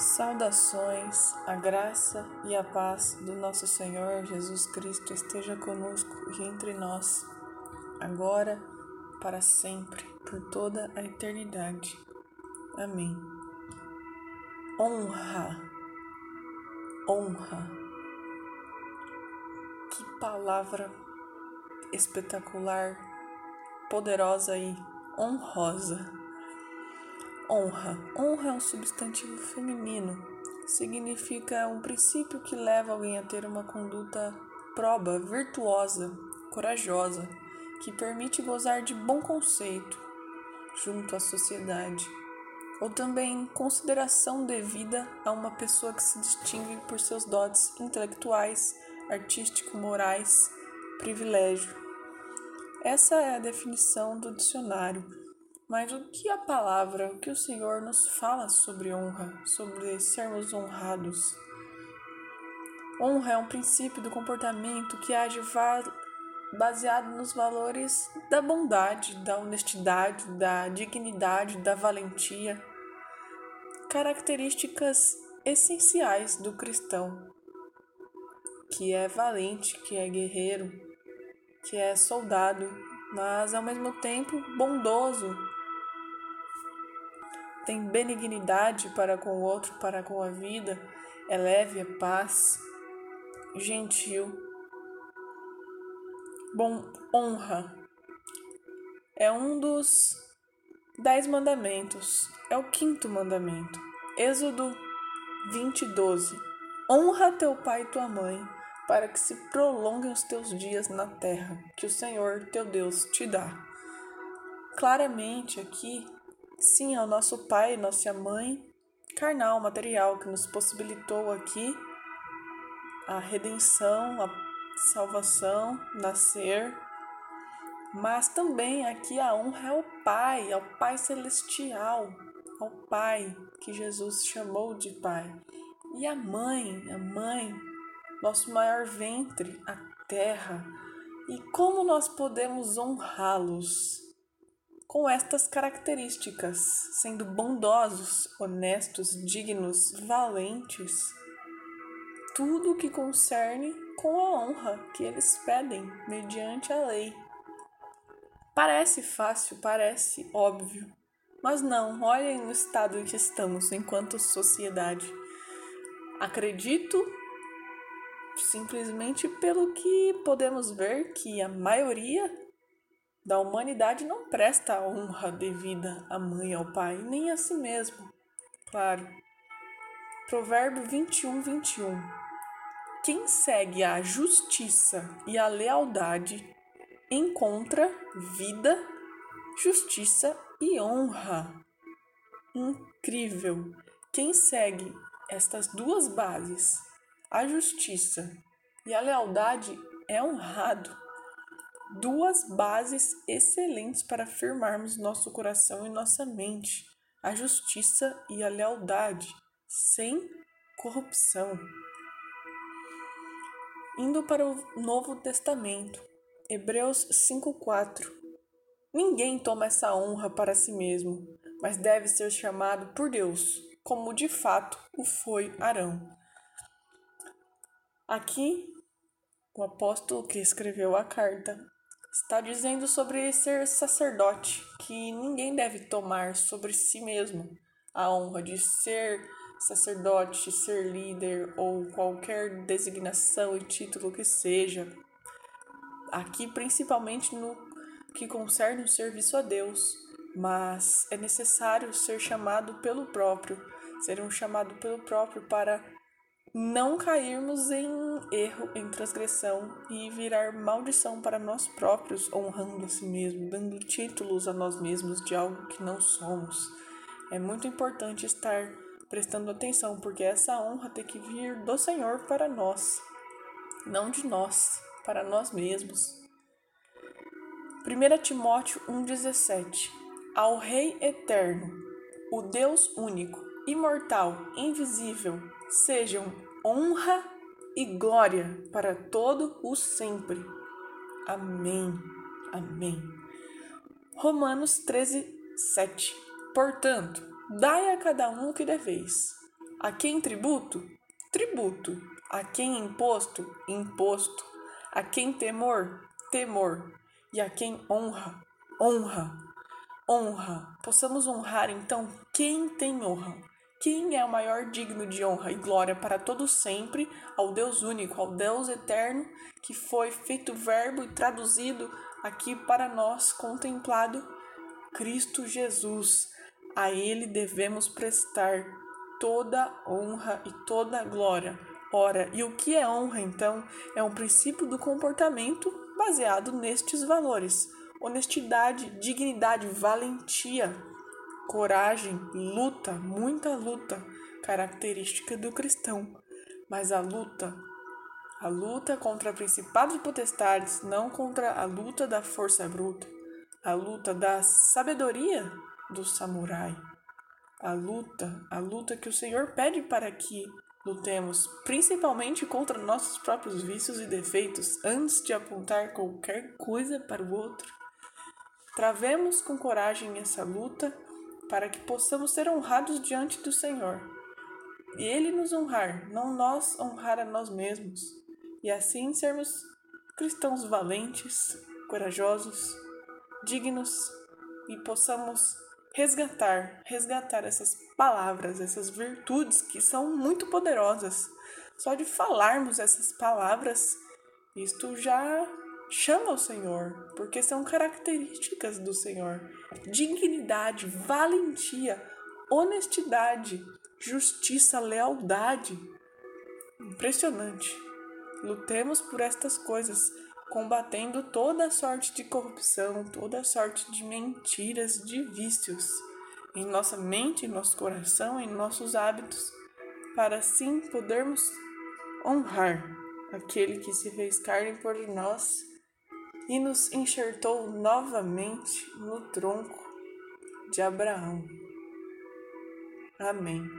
Saudações, a graça e a paz do nosso Senhor Jesus Cristo esteja conosco e entre nós, agora, para sempre, por toda a eternidade. Amém. Honra, honra. Que palavra espetacular, poderosa e honrosa Honra. Honra é um substantivo feminino. Significa um princípio que leva alguém a ter uma conduta proba, virtuosa, corajosa, que permite gozar de bom conceito junto à sociedade, ou também consideração devida a uma pessoa que se distingue por seus dotes intelectuais, artístico-morais, privilégio. Essa é a definição do dicionário mas o que a palavra, o que o Senhor nos fala sobre honra, sobre sermos honrados? Honra é um princípio do comportamento que age baseado nos valores da bondade, da honestidade, da dignidade, da valentia, características essenciais do cristão, que é valente, que é guerreiro, que é soldado, mas ao mesmo tempo bondoso, tem benignidade para com o outro, para com a vida, é leve, é paz, gentil. Bom, honra é um dos dez mandamentos, é o quinto mandamento. Êxodo 20, 12. Honra teu pai e tua mãe, para que se prolonguem os teus dias na terra que o Senhor teu Deus te dá. Claramente aqui Sim, ao nosso pai, nossa mãe, carnal, material, que nos possibilitou aqui a redenção, a salvação, nascer. Mas também aqui a honra ao Pai, ao Pai Celestial, ao Pai que Jesus chamou de Pai. E a mãe, a mãe, nosso maior ventre, a terra. E como nós podemos honrá-los? Com estas características, sendo bondosos, honestos, dignos, valentes, tudo o que concerne com a honra que eles pedem mediante a lei. Parece fácil, parece óbvio, mas não, olhem no estado em que estamos enquanto sociedade. Acredito simplesmente pelo que podemos ver que a maioria da humanidade não presta a honra devida à mãe e ao pai, nem a si mesmo. Claro. Provérbio 21, 21. Quem segue a justiça e a lealdade encontra vida, justiça e honra. Incrível! Quem segue estas duas bases, a justiça e a lealdade, é honrado duas bases excelentes para firmarmos nosso coração e nossa mente: a justiça e a lealdade, sem corrupção. Indo para o Novo Testamento, Hebreus 5:4. Ninguém toma essa honra para si mesmo, mas deve ser chamado por Deus, como de fato o foi Arão. Aqui, o apóstolo que escreveu a carta está dizendo sobre ser sacerdote, que ninguém deve tomar sobre si mesmo a honra de ser sacerdote, ser líder ou qualquer designação e título que seja. Aqui, principalmente no que concerne o serviço a Deus, mas é necessário ser chamado pelo próprio, ser um chamado pelo próprio para não cairmos em erro, em transgressão e virar maldição para nós próprios, honrando a si mesmo, dando títulos a nós mesmos de algo que não somos. É muito importante estar prestando atenção, porque essa honra tem que vir do Senhor para nós, não de nós, para nós mesmos. 1 Timóteo 1,17 Ao Rei Eterno, o Deus único, imortal, invisível, sejam honra e glória para todo o sempre. Amém. Amém. Romanos 13, 7. Portanto, dai a cada um o que deveis: A quem tributo? Tributo. A quem imposto? Imposto. A quem temor? Temor. E a quem honra? Honra. Honra. Possamos honrar então quem tem honra. Quem é o maior digno de honra e glória para todos sempre ao Deus único, ao Deus eterno, que foi feito verbo e traduzido aqui para nós, contemplado Cristo Jesus. A Ele devemos prestar toda honra e toda glória. Ora, e o que é honra então? É um princípio do comportamento baseado nestes valores: honestidade, dignidade, valentia, coragem, luta, muita luta, característica do cristão. Mas a luta, a luta contra principados e potestades, não contra a luta da força bruta, a luta da sabedoria do samurai a luta, a luta que o Senhor pede para que lutemos, principalmente contra nossos próprios vícios e defeitos, antes de apontar qualquer coisa para o outro. Travemos com coragem essa luta para que possamos ser honrados diante do Senhor. E Ele nos honrar, não nós honrar a nós mesmos. E assim sermos cristãos valentes, corajosos, dignos e possamos resgatar, resgatar essas palavras, essas virtudes que são muito poderosas. Só de falarmos essas palavras, isto já chama o Senhor, porque são características do Senhor: dignidade, valentia, honestidade, justiça, lealdade. Impressionante. Lutemos por estas coisas combatendo toda sorte de corrupção, toda sorte de mentiras, de vícios em nossa mente, em nosso coração, em nossos hábitos, para assim podermos honrar aquele que se fez carne por nós e nos enxertou novamente no tronco de Abraão. Amém.